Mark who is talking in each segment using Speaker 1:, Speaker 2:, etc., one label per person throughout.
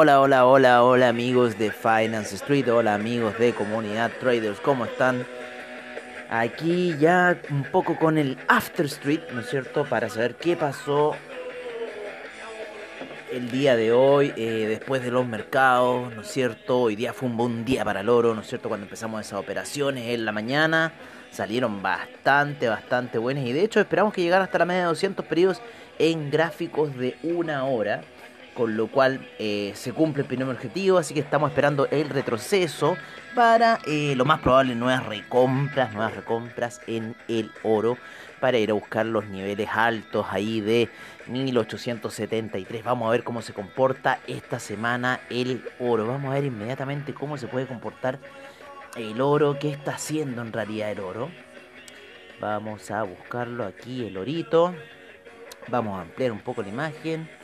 Speaker 1: Hola, hola, hola, hola, amigos de Finance Street, hola amigos de Comunidad Traders, ¿cómo están? Aquí ya un poco con el After Street, ¿no es cierto? Para saber qué pasó el día de hoy, eh, después de los mercados, ¿no es cierto? Hoy día fue un buen día para el oro, ¿no es cierto? Cuando empezamos esas operaciones en la mañana, salieron bastante, bastante buenas y de hecho esperamos que llegara hasta la media de 200 periodos en gráficos de una hora con lo cual eh, se cumple el primer objetivo, así que estamos esperando el retroceso para eh, lo más probable nuevas recompras, nuevas recompras en el oro para ir a buscar los niveles altos ahí de 1873. Vamos a ver cómo se comporta esta semana el oro. Vamos a ver inmediatamente cómo se puede comportar el oro, qué está haciendo en realidad el oro. Vamos a buscarlo aquí, el orito. Vamos a ampliar un poco la imagen.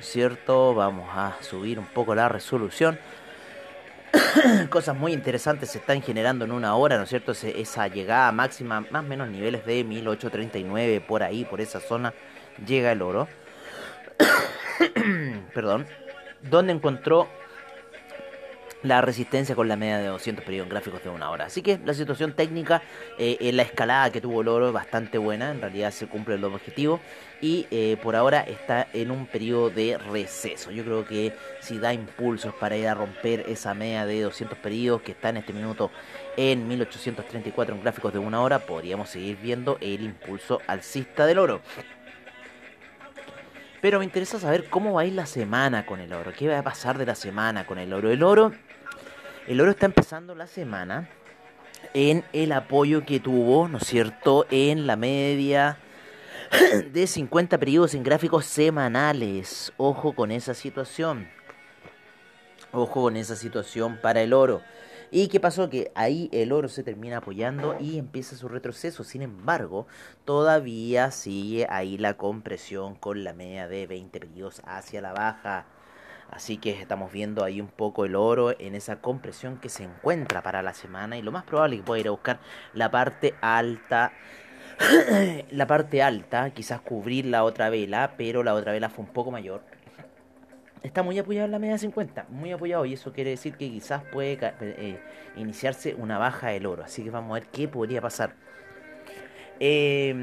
Speaker 1: ¿Cierto? Vamos a subir un poco la resolución. Cosas muy interesantes se están generando en una hora, ¿no es cierto? Esa llegada máxima, más o menos niveles de 1839, por ahí, por esa zona, llega el oro. Perdón. Donde encontró la resistencia con la media de 200 periodos en gráficos de una hora. Así que la situación técnica eh, la escalada que tuvo el oro es bastante buena, en realidad se cumple el objetivo y eh, por ahora está en un periodo de receso. Yo creo que si da impulsos para ir a romper esa media de 200 periodos que está en este minuto en 1834 en gráficos de una hora, podríamos seguir viendo el impulso alcista del oro. Pero me interesa saber cómo va a ir la semana con el oro. ¿Qué va a pasar de la semana con el oro? El oro el oro está empezando la semana en el apoyo que tuvo, ¿no es cierto?, en la media de 50 periodos en gráficos semanales. Ojo con esa situación. Ojo con esa situación para el oro. ¿Y qué pasó? Que ahí el oro se termina apoyando y empieza su retroceso. Sin embargo, todavía sigue ahí la compresión con la media de 20 periodos hacia la baja. Así que estamos viendo ahí un poco el oro en esa compresión que se encuentra para la semana y lo más probable es que pueda ir a buscar la parte alta. la parte alta, quizás cubrir la otra vela, pero la otra vela fue un poco mayor. Está muy apoyado en la media 50, muy apoyado y eso quiere decir que quizás puede eh, iniciarse una baja del oro. Así que vamos a ver qué podría pasar. Eh,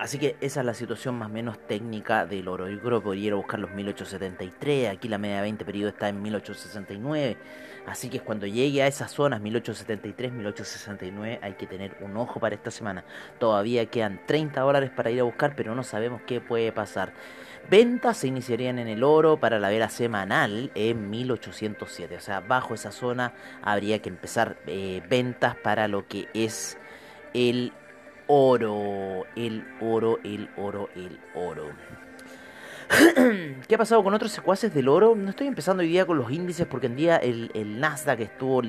Speaker 1: Así que esa es la situación más o menos técnica del oro. Yo creo que podría ir a buscar los 1873. Aquí la media de 20 periodos está en 1869. Así que cuando llegue a esas zonas, 1873, 1869, hay que tener un ojo para esta semana. Todavía quedan 30 dólares para ir a buscar, pero no sabemos qué puede pasar. Ventas se iniciarían en el oro para la vela semanal en 1807. O sea, bajo esa zona habría que empezar eh, ventas para lo que es el oro, el oro, el oro, el oro. ¿Qué ha pasado con otros secuaces del oro? No estoy empezando hoy día con los índices porque en día el, el Nasdaq estuvo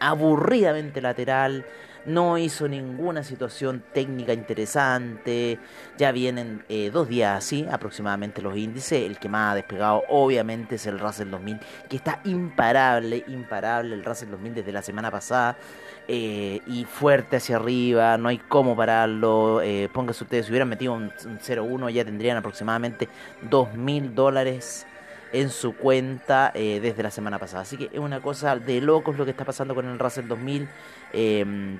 Speaker 1: aburridamente lateral no hizo ninguna situación técnica interesante. Ya vienen eh, dos días así aproximadamente los índices. El que más ha despegado obviamente es el Russell 2000, que está imparable, imparable el Russell 2000 desde la semana pasada. Eh, y fuerte hacia arriba, no hay cómo pararlo. Eh, ustedes, si hubieran metido un, un 0,1 ya tendrían aproximadamente 2.000 dólares en su cuenta eh, desde la semana pasada. Así que es una cosa de locos lo que está pasando con el Russell 2000. Eh,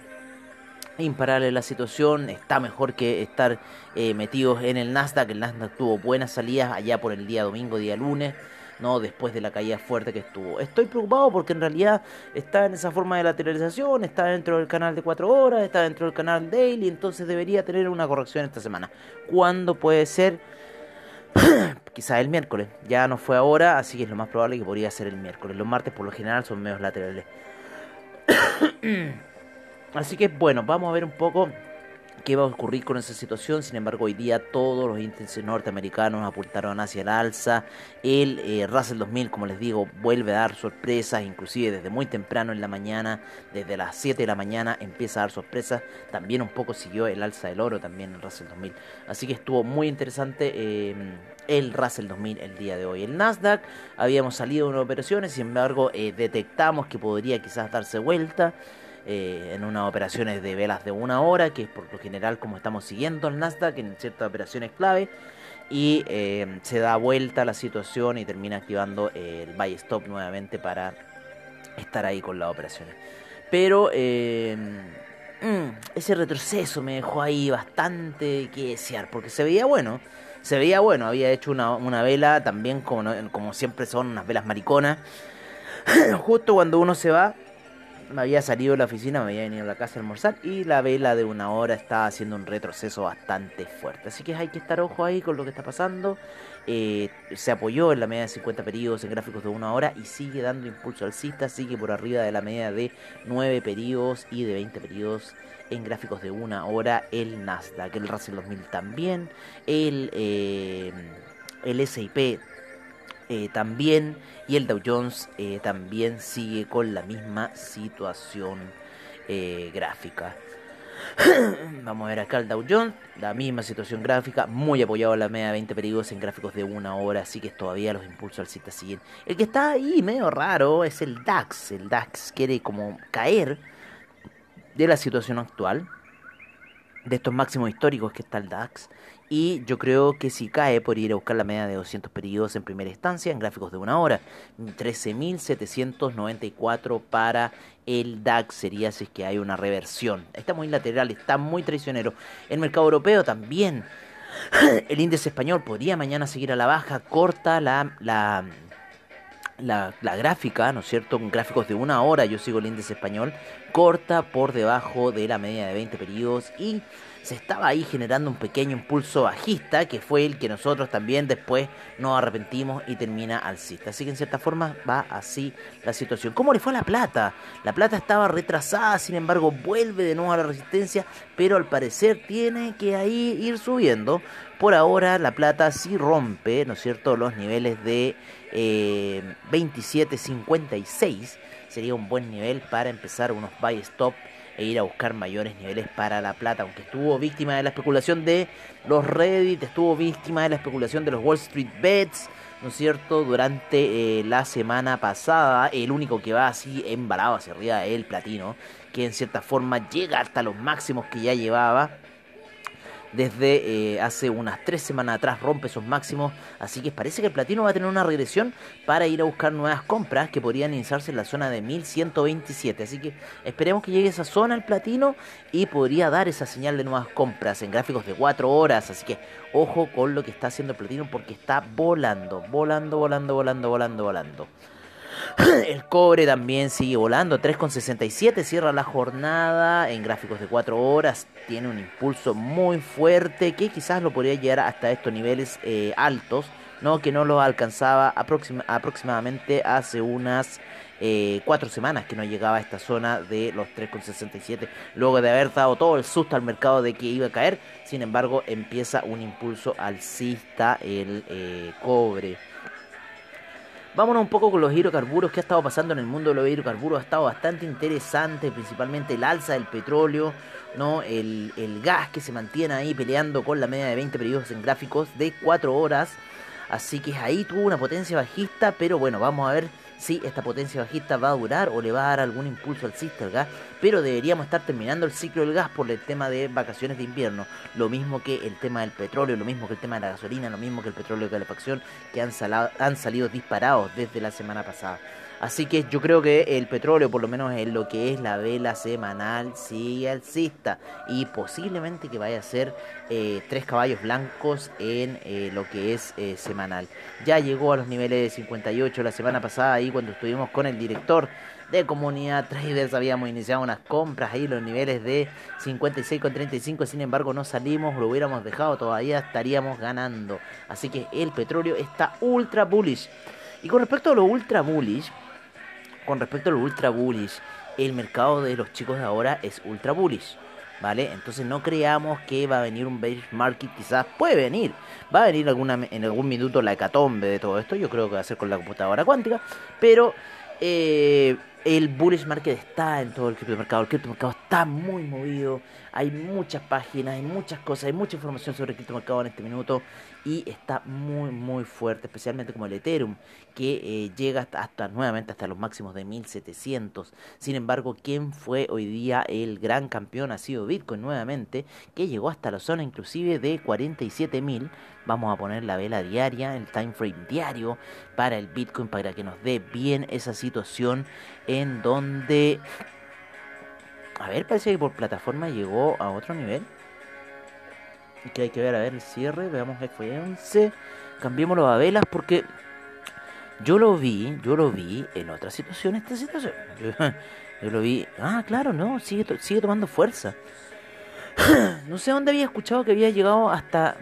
Speaker 1: imparable la situación, está mejor que estar eh, metidos en el Nasdaq. El Nasdaq tuvo buenas salidas allá por el día domingo, día lunes. ¿no? después de la caída fuerte que estuvo. Estoy preocupado porque en realidad está en esa forma de lateralización, está dentro del canal de 4 horas, está dentro del canal daily, entonces debería tener una corrección esta semana. ¿Cuándo puede ser? quizás el miércoles. Ya no fue ahora, así que es lo más probable que podría ser el miércoles. Los martes por lo general son medios laterales. Así que bueno, vamos a ver un poco qué va a ocurrir con esa situación. Sin embargo, hoy día todos los índices norteamericanos apuntaron hacia el alza. El eh, Russell 2000, como les digo, vuelve a dar sorpresas, inclusive desde muy temprano en la mañana, desde las 7 de la mañana empieza a dar sorpresas. También un poco siguió el alza del oro, también el Russell 2000. Así que estuvo muy interesante eh, el Russell 2000 el día de hoy. El Nasdaq, habíamos salido de unas operaciones, sin embargo, eh, detectamos que podría quizás darse vuelta. Eh, en unas operaciones de velas de una hora, que es por lo general como estamos siguiendo el Nasdaq en ciertas operaciones clave. Y eh, se da vuelta la situación y termina activando el buy stop nuevamente para estar ahí con las operaciones. Pero eh, mm, ese retroceso me dejó ahí bastante que desear, porque se veía bueno. Se veía bueno, había hecho una, una vela también como, como siempre son unas velas mariconas. Justo cuando uno se va, me había salido de la oficina, me había venido a la casa a almorzar y la vela de una hora estaba haciendo un retroceso bastante fuerte. Así que hay que estar ojo ahí con lo que está pasando. Eh, se apoyó en la media de 50 periodos en gráficos de una hora y sigue dando impulso alcista, sigue por arriba de la media de 9 periodos y de 20 periodos en gráficos de una hora el Nasdaq, el Russell 2000 también, el, eh, el SIP eh, también y el Dow Jones eh, también sigue con la misma situación eh, gráfica. Vamos a ver acá el Dow Jones, la misma situación gráfica, muy apoyado en la media de 20 periodos en gráficos de una hora, así que todavía los impulsos alcistas siguen. El que está ahí medio raro es el DAX, el DAX quiere como caer de la situación actual, de estos máximos históricos que está el DAX, y yo creo que si cae por ir a buscar la media de 200 periodos en primera instancia en gráficos de una hora. 13.794 para el DAX sería si es que hay una reversión. Está muy lateral, está muy traicionero. El mercado europeo también. El índice español podría mañana seguir a la baja, corta la, la, la, la, gráfica, ¿no es cierto? Con gráficos de una hora, yo sigo el índice español, corta por debajo de la media de 20 periodos y se estaba ahí generando un pequeño impulso bajista que fue el que nosotros también después nos arrepentimos y termina alcista. Así que en cierta forma va así la situación. ¿Cómo le fue a la plata? La plata estaba retrasada, sin embargo vuelve de nuevo a la resistencia, pero al parecer tiene que ahí ir subiendo. Por ahora la plata sí rompe, ¿no es cierto?, los niveles de eh, 27.56. Sería un buen nivel para empezar unos buy stop e ir a buscar mayores niveles para la plata, aunque estuvo víctima de la especulación de los Reddit, estuvo víctima de la especulación de los Wall Street Bets, ¿no es cierto? Durante eh, la semana pasada, el único que va así embalado hacia arriba es el platino, que en cierta forma llega hasta los máximos que ya llevaba desde eh, hace unas tres semanas atrás rompe esos máximos, así que parece que el platino va a tener una regresión para ir a buscar nuevas compras que podrían iniciarse en la zona de 1127, así que esperemos que llegue esa zona el platino y podría dar esa señal de nuevas compras en gráficos de 4 horas, así que ojo con lo que está haciendo el platino porque está volando, volando, volando, volando, volando, volando. El cobre también sigue volando, 3,67 cierra la jornada en gráficos de 4 horas, tiene un impulso muy fuerte que quizás lo podría llegar hasta estos niveles eh, altos, no que no lo alcanzaba aproximadamente hace unas eh, semanas que no llegaba a esta zona de los 3,67 luego de haber dado todo el susto al mercado de que iba a caer sin embargo empieza un impulso alcista el eh, cobre Vámonos un poco con los hidrocarburos. ¿Qué ha estado pasando en el mundo de los hidrocarburos? Ha estado bastante interesante, principalmente el alza del petróleo, ¿no? El, el gas que se mantiene ahí peleando con la media de 20 periodos en gráficos de 4 horas. Así que ahí tuvo una potencia bajista, pero bueno, vamos a ver si esta potencia bajista va a durar o le va a dar algún impulso al al gas, pero deberíamos estar terminando el ciclo del gas por el tema de vacaciones de invierno, lo mismo que el tema del petróleo, lo mismo que el tema de la gasolina, lo mismo que el petróleo de calefacción, que han, han salido disparados desde la semana pasada. Así que yo creo que el petróleo, por lo menos en lo que es la vela semanal, sigue alcista. Y posiblemente que vaya a ser eh, tres caballos blancos en eh, lo que es eh, semanal. Ya llegó a los niveles de 58 la semana pasada, ahí cuando estuvimos con el director de comunidad traders habíamos iniciado unas compras ahí los niveles de 56,35 sin embargo no salimos lo hubiéramos dejado todavía estaríamos ganando así que el petróleo está ultra bullish y con respecto a lo ultra bullish con respecto a lo ultra bullish, el mercado de los chicos de ahora es ultra bullish. ¿Vale? Entonces no creamos que va a venir un bear market, quizás puede venir, va a venir alguna, en algún minuto la hecatombe de todo esto, yo creo que va a ser con la computadora cuántica, pero eh, el bullish market está en todo el criptomercado. El criptomercado está muy movido. Hay muchas páginas, hay muchas cosas, hay mucha información sobre el criptomercado en este minuto. Y está muy, muy fuerte, especialmente como el Ethereum, que eh, llega hasta, nuevamente hasta los máximos de 1700. Sin embargo, ¿quién fue hoy día el gran campeón? Ha sido Bitcoin nuevamente, que llegó hasta la zona inclusive de 47.000. Vamos a poner la vela diaria, el time frame diario para el Bitcoin para que nos dé bien esa situación en donde... A ver, parece que por plataforma llegó a otro nivel. Que hay que ver, a ver el cierre. Veamos F11. Cambiémoslo a velas porque yo lo vi, yo lo vi en otra situación, esta situación. Yo, lo vi. Ah, claro, no, sigue, sigue tomando fuerza. no sé dónde había escuchado que había llegado hasta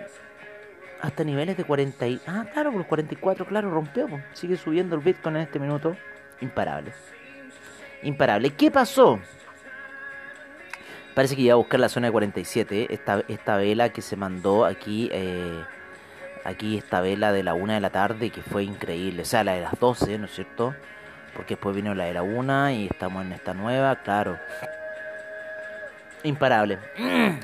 Speaker 1: hasta niveles de 40 y... Ah, claro, por los 44, claro, rompió. Sigue subiendo el Bitcoin en este minuto. Imparable. Imparable. ¿Qué pasó? Parece que iba a buscar la zona de 47. Esta, esta vela que se mandó aquí... Eh, aquí esta vela de la 1 de la tarde que fue increíble. O sea, la de las 12, ¿no es cierto? Porque después vino la de la 1 y estamos en esta nueva, claro. Imparable.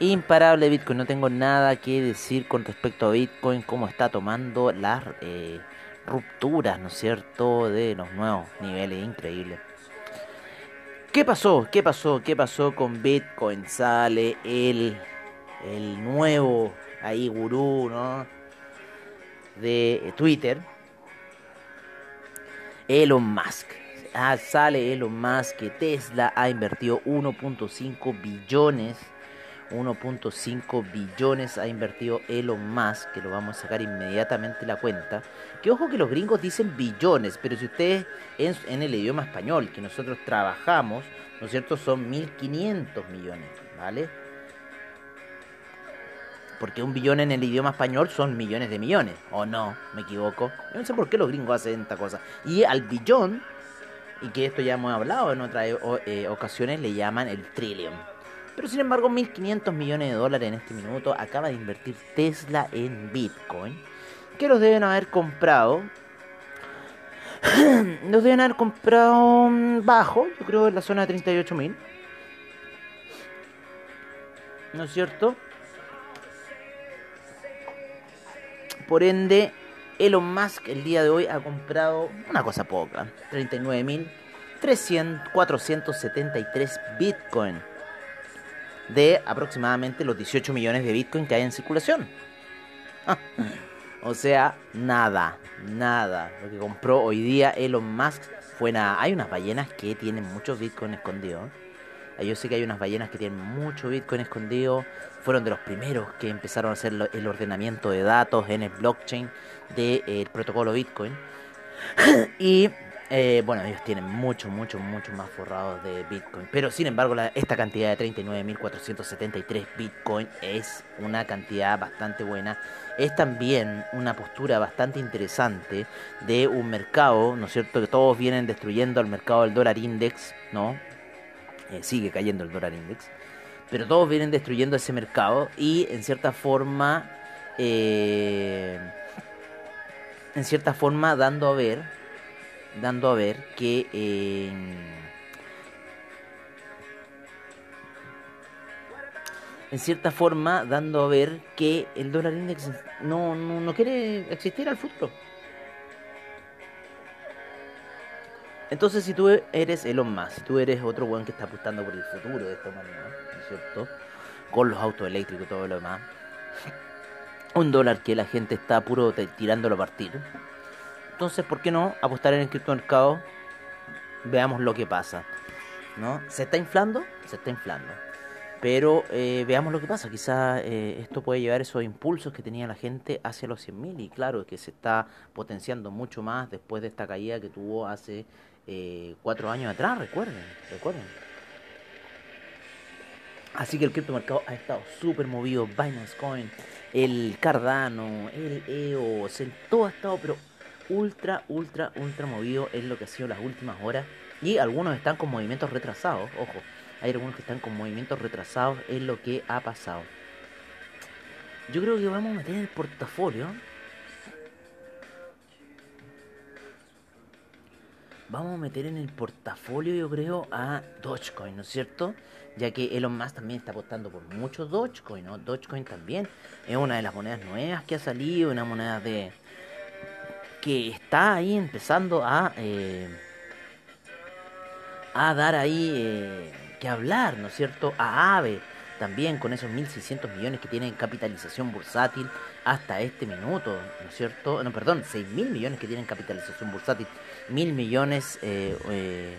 Speaker 1: imparable Bitcoin. No tengo nada que decir con respecto a Bitcoin, cómo está tomando las eh, rupturas, ¿no es cierto?, de los nuevos niveles increíbles. ¿Qué pasó? ¿Qué pasó? ¿Qué pasó con Bitcoin? Sale el, el nuevo ahí gurú, ¿no? De Twitter. Elon Musk. Ah, sale Elon Musk que Tesla ha invertido 1.5 billones 1.5 billones ha invertido Elon Musk, que lo vamos a sacar inmediatamente la cuenta. Que ojo que los gringos dicen billones, pero si ustedes en, el idioma español que nosotros trabajamos, ¿no es cierto? Son 1.500 millones, ¿vale? Porque un billón en el idioma español son millones de millones, ¿o no? Me equivoco. Yo no sé por qué los gringos hacen esta cosa. Y al billón, y que esto ya hemos hablado en otras eh, ocasiones, le llaman el trillion. Pero sin embargo, 1.500 millones de dólares en este minuto acaba de invertir Tesla en Bitcoin. Que los deben haber comprado. los deben haber comprado mm, bajo, yo creo en la zona de 38.000. ¿No es cierto? Por ende, Elon Musk el día de hoy ha comprado una cosa poca, 39.473 Bitcoin de aproximadamente los 18 millones de Bitcoin que hay en circulación. o sea, nada, nada. Lo que compró hoy día Elon Musk fue nada. Hay unas ballenas que tienen muchos Bitcoin escondidos. Yo sé que hay unas ballenas que tienen mucho Bitcoin escondido. Fueron de los primeros que empezaron a hacer el ordenamiento de datos en el blockchain del de, protocolo Bitcoin. y eh, bueno, ellos tienen mucho, mucho, mucho más forrados de Bitcoin. Pero sin embargo, esta cantidad de 39.473 Bitcoin es una cantidad bastante buena. Es también una postura bastante interesante de un mercado, ¿no es cierto? Que todos vienen destruyendo al mercado del dólar index, ¿no? Eh, sigue cayendo el dólar index. Pero todos vienen destruyendo ese mercado y en cierta forma... Eh, en cierta forma dando a ver dando a ver que en cierta forma dando a ver que el dólar index no, no, quiere existir al futuro. Entonces, si tú eres Elon Musk, si tú eres otro weón que está apostando por el futuro de esta manera, ¿no es cierto? Con los autos eléctricos y todo lo demás. Un dólar que la gente está puro tirándolo a partir entonces, ¿por qué no apostar en el criptomercado? Veamos lo que pasa. ¿No? ¿Se está inflando? Se está inflando. Pero eh, veamos lo que pasa. Quizás eh, esto puede llevar esos impulsos que tenía la gente hacia los 100.000. Y claro, que se está potenciando mucho más después de esta caída que tuvo hace eh, cuatro años atrás. Recuerden, recuerden. Así que el criptomercado ha estado súper movido. Binance Coin, el Cardano, el EOS, el, todo ha estado pero ultra, ultra, ultra movido en lo que ha sido las últimas horas. Y algunos están con movimientos retrasados, ojo. Hay algunos que están con movimientos retrasados en lo que ha pasado. Yo creo que vamos a meter en el portafolio. Vamos a meter en el portafolio, yo creo, a Dogecoin, ¿no es cierto? Ya que Elon Musk también está apostando por muchos Dogecoin, ¿no? Dogecoin también es una de las monedas nuevas que ha salido, una moneda de que está ahí empezando a eh, a dar ahí eh, que hablar, ¿no es cierto? A AVE también con esos 1.600 millones que tienen capitalización bursátil hasta este minuto, ¿no es cierto? No, perdón, 6.000 millones que tienen capitalización bursátil, 1.000 millones, eh, eh,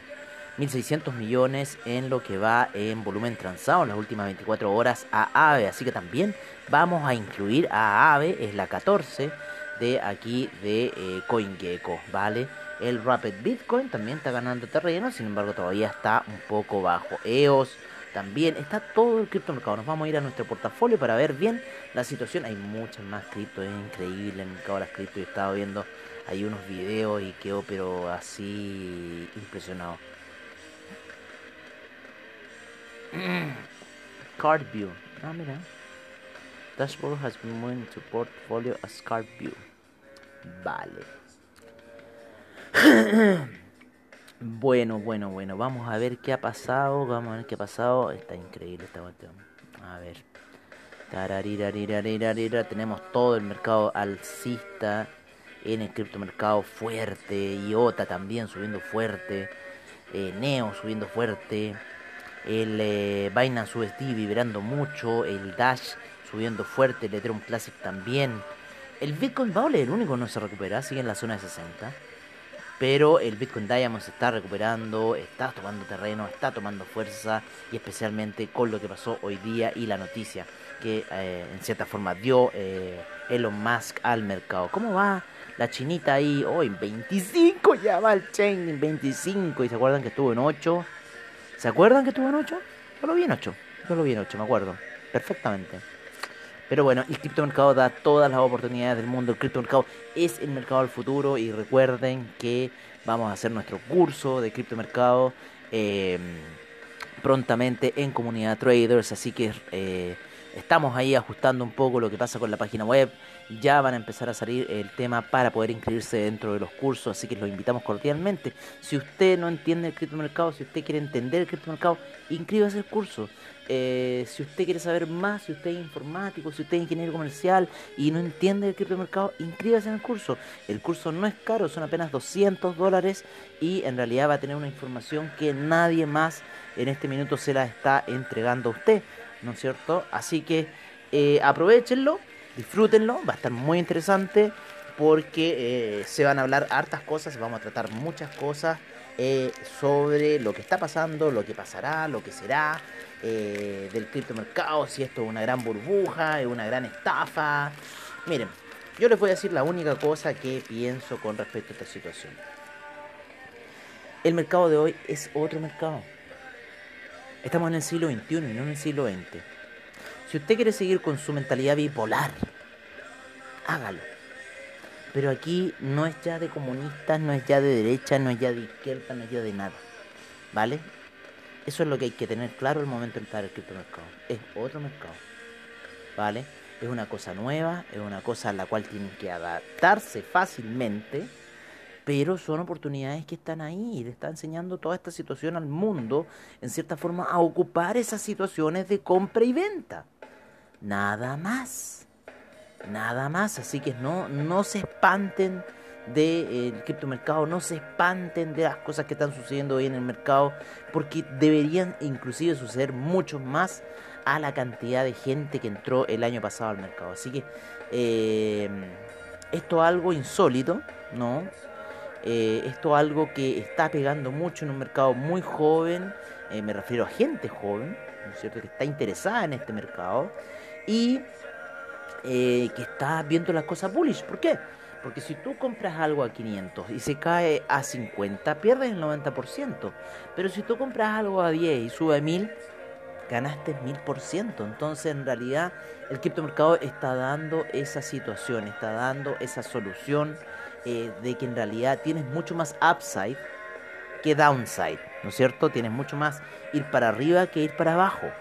Speaker 1: 1.600 millones en lo que va en volumen transado en las últimas 24 horas a AVE, así que también vamos a incluir a AVE, es la 14 de aquí de eh, CoinGecko, ¿vale? El Rapid Bitcoin también está ganando terreno, sin embargo todavía está un poco bajo. EOS también está todo el criptomercado. Nos vamos a ir a nuestro portafolio para ver bien la situación. Hay muchas más cripto, es increíble el mercado de las cripto. Yo estaba viendo ahí unos videos y quedo pero así impresionado. Card View. Ah, mira. Dashboard has been moving to portfolio as Card View. Vale. Bueno, bueno, bueno, vamos a ver qué ha pasado, vamos a ver qué ha pasado. Está increíble esta cuestión. A ver. Tenemos todo el mercado alcista en el criptomercado fuerte. IOTA también subiendo fuerte. Eh, Neo subiendo fuerte. El eh, Binance USD vibrando mucho. El Dash subiendo fuerte. El Ethereum Classic también. El Bitcoin Vale el único que no se recupera. Sigue en la zona de 60 pero el Bitcoin Diamond se está recuperando, está tomando terreno, está tomando fuerza y especialmente con lo que pasó hoy día y la noticia que eh, en cierta forma dio eh, Elon Musk al mercado. ¿Cómo va la chinita ahí? Hoy en 25 ya va el chain en 25 y se acuerdan que estuvo en 8. ¿Se acuerdan que estuvo en 8? Yo lo vi en 8, yo lo vi en 8, me acuerdo perfectamente. Pero bueno, el criptomercado da todas las oportunidades del mundo. El criptomercado es el mercado del futuro y recuerden que vamos a hacer nuestro curso de criptomercado eh, prontamente en comunidad traders. Así que eh, estamos ahí ajustando un poco lo que pasa con la página web. Ya van a empezar a salir el tema para poder inscribirse dentro de los cursos, así que los invitamos cordialmente. Si usted no entiende el criptomercado, si usted quiere entender el criptomercado, inscríbase al curso. Eh, si usted quiere saber más, si usted es informático, si usted es ingeniero comercial y no entiende el criptomercado, inscríbase en el curso. El curso no es caro, son apenas 200 dólares y en realidad va a tener una información que nadie más en este minuto se la está entregando a usted, ¿no es cierto? Así que eh, aprovechenlo, disfrútenlo, va a estar muy interesante porque eh, se van a hablar hartas cosas, vamos a tratar muchas cosas sobre lo que está pasando, lo que pasará, lo que será eh, del criptomercado, si esto es una gran burbuja, es una gran estafa. Miren, yo les voy a decir la única cosa que pienso con respecto a esta situación. El mercado de hoy es otro mercado. Estamos en el siglo XXI y no en el siglo XX. Si usted quiere seguir con su mentalidad bipolar, hágalo. Pero aquí no es ya de comunistas, no es ya de derecha, no es ya de izquierda, no es ya de nada. ¿Vale? Eso es lo que hay que tener claro al momento de entrar al criptomercado. Es otro mercado. ¿Vale? Es una cosa nueva, es una cosa a la cual tienen que adaptarse fácilmente, pero son oportunidades que están ahí y le está enseñando toda esta situación al mundo, en cierta forma, a ocupar esas situaciones de compra y venta. Nada más. Nada más. Así que no, no se espanten del criptomercado, no se espanten de las cosas que están sucediendo hoy en el mercado, porque deberían inclusive suceder mucho más a la cantidad de gente que entró el año pasado al mercado. Así que eh, esto es algo insólito, ¿no? Eh, esto es algo que está pegando mucho en un mercado muy joven, eh, me refiero a gente joven, ¿no es cierto?, que está interesada en este mercado y que está viendo las cosas bullish. ¿Por qué? Porque si tú compras algo a 500 y se cae a 50, pierdes el 90%. Pero si tú compras algo a 10 y sube a 1000, ganaste mil por ciento. Entonces, en realidad, el criptomercado está dando esa situación, está dando esa solución eh, de que en realidad tienes mucho más upside que downside, ¿no es cierto? Tienes mucho más ir para arriba que ir para abajo.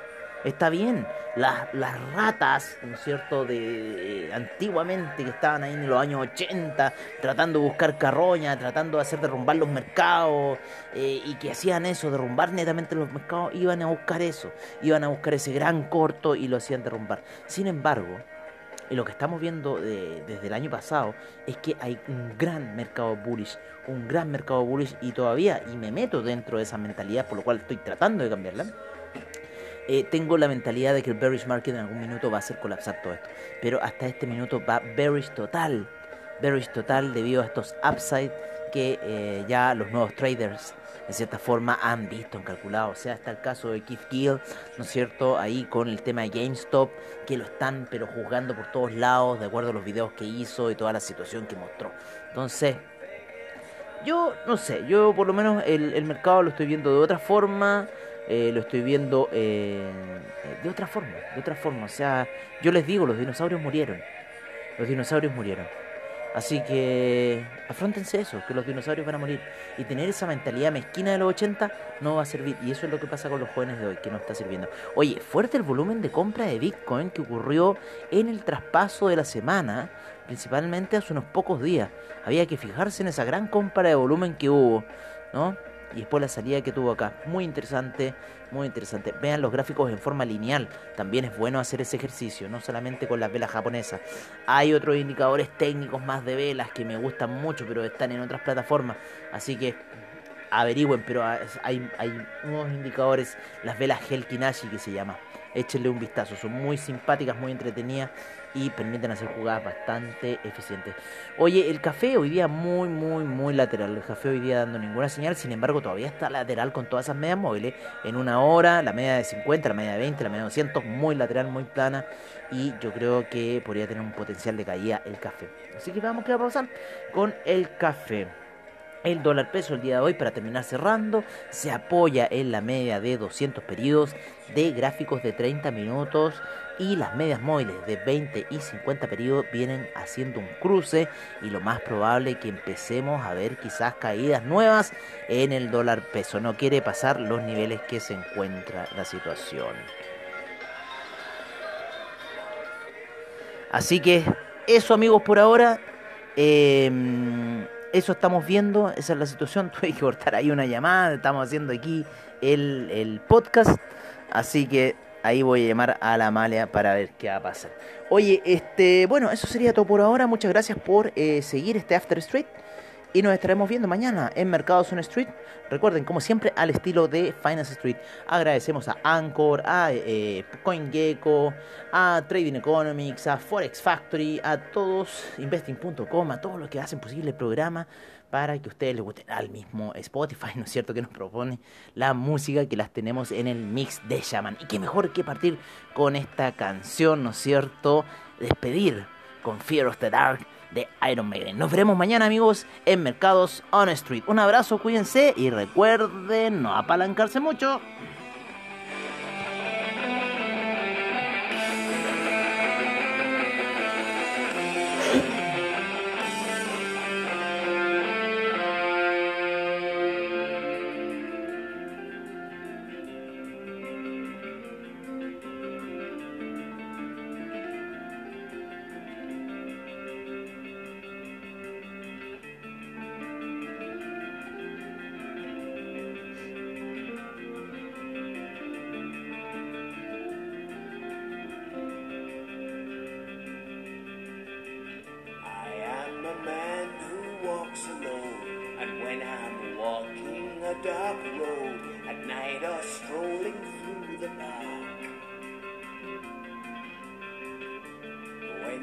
Speaker 1: Está bien, las, las ratas, ¿no es cierto?, de eh, antiguamente que estaban ahí en los años 80, tratando de buscar carroña, tratando de hacer derrumbar los mercados, eh, y que hacían eso, derrumbar netamente los mercados, iban a buscar eso, iban a buscar ese gran corto y lo hacían derrumbar. Sin embargo, y lo que estamos viendo desde el año pasado es que hay un gran mercado bullish, un gran mercado bullish y todavía, y me meto dentro de esa mentalidad, por lo cual estoy tratando de cambiarla eh, tengo la mentalidad de que el bearish market en algún minuto va a hacer colapsar todo esto. Pero hasta este minuto va bearish total. Bearish total debido a estos upside que eh, ya los nuevos traders de cierta forma han visto, han calculado. O sea, está el caso de Keith Gill, ¿no es cierto? Ahí con el tema de GameStop, que lo están pero juzgando por todos lados, de acuerdo a los videos que hizo y toda la situación que mostró. Entonces, yo no sé, yo por lo menos el, el mercado lo estoy viendo de otra forma. Eh, lo estoy viendo eh, de otra forma, de otra forma. O sea, yo les digo, los dinosaurios murieron. Los dinosaurios murieron. Así que afrontense eso, que los dinosaurios van a morir. Y tener esa mentalidad mezquina de los 80 no va a servir. Y eso es lo que pasa con los jóvenes de hoy, que no está sirviendo. Oye, fuerte el volumen de compra de Bitcoin que ocurrió en el traspaso de la semana, principalmente hace unos pocos días. Había que fijarse en esa gran compra de volumen que hubo, ¿no? Y después la salida que tuvo acá. Muy interesante, muy interesante. Vean los gráficos en forma lineal. También es bueno hacer ese ejercicio, no solamente con las velas japonesas. Hay otros indicadores técnicos más de velas que me gustan mucho, pero están en otras plataformas. Así que averigüen, pero hay, hay unos indicadores, las velas Helkinashi que se llama. Échenle un vistazo, son muy simpáticas, muy entretenidas y permiten hacer jugadas bastante eficientes. Oye, el café hoy día muy, muy, muy lateral. El café hoy día dando ninguna señal, sin embargo todavía está lateral con todas esas medias móviles. En una hora, la media de 50, la media de 20, la media de 200, muy lateral, muy plana. Y yo creo que podría tener un potencial de caída el café. Así que vamos, ¿qué va a pasar con el café? El dólar peso el día de hoy, para terminar cerrando, se apoya en la media de 200 periodos de gráficos de 30 minutos y las medias móviles de 20 y 50 periodos vienen haciendo un cruce y lo más probable que empecemos a ver quizás caídas nuevas en el dólar peso. No quiere pasar los niveles que se encuentra la situación. Así que eso amigos por ahora. Em, eso estamos viendo, esa es la situación. Tuve que cortar ahí una llamada, estamos haciendo aquí el, el podcast. Así que Ahí voy a llamar a la Amalia para ver qué va a pasar. Oye, este, bueno, eso sería todo por ahora. Muchas gracias por eh, seguir este After Street. Y nos estaremos viendo mañana en Mercados on Street. Recuerden, como siempre, al estilo de Finance Street. Agradecemos a Anchor, a eh, CoinGecko, a Trading Economics, a Forex Factory, a todos, investing.com, a todos los que hacen posible el programa para que ustedes les guste al mismo Spotify, ¿no es cierto? Que nos propone la música que las tenemos en el mix de Shaman. Y qué mejor que partir con esta canción, ¿no es cierto? Despedir con Fear of the Dark de Iron Maiden. Nos veremos mañana, amigos, en Mercados on Street. Un abrazo, cuídense y recuerden no apalancarse mucho.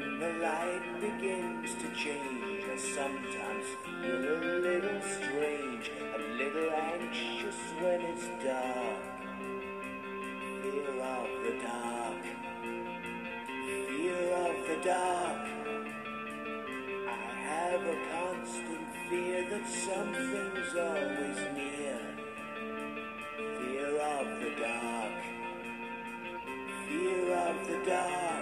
Speaker 1: When the light begins to change, I sometimes feel a little strange,
Speaker 2: a little anxious when it's dark. Fear of the dark. Fear of the dark. I have a constant fear that something's always near. Fear of the dark. Fear of the dark.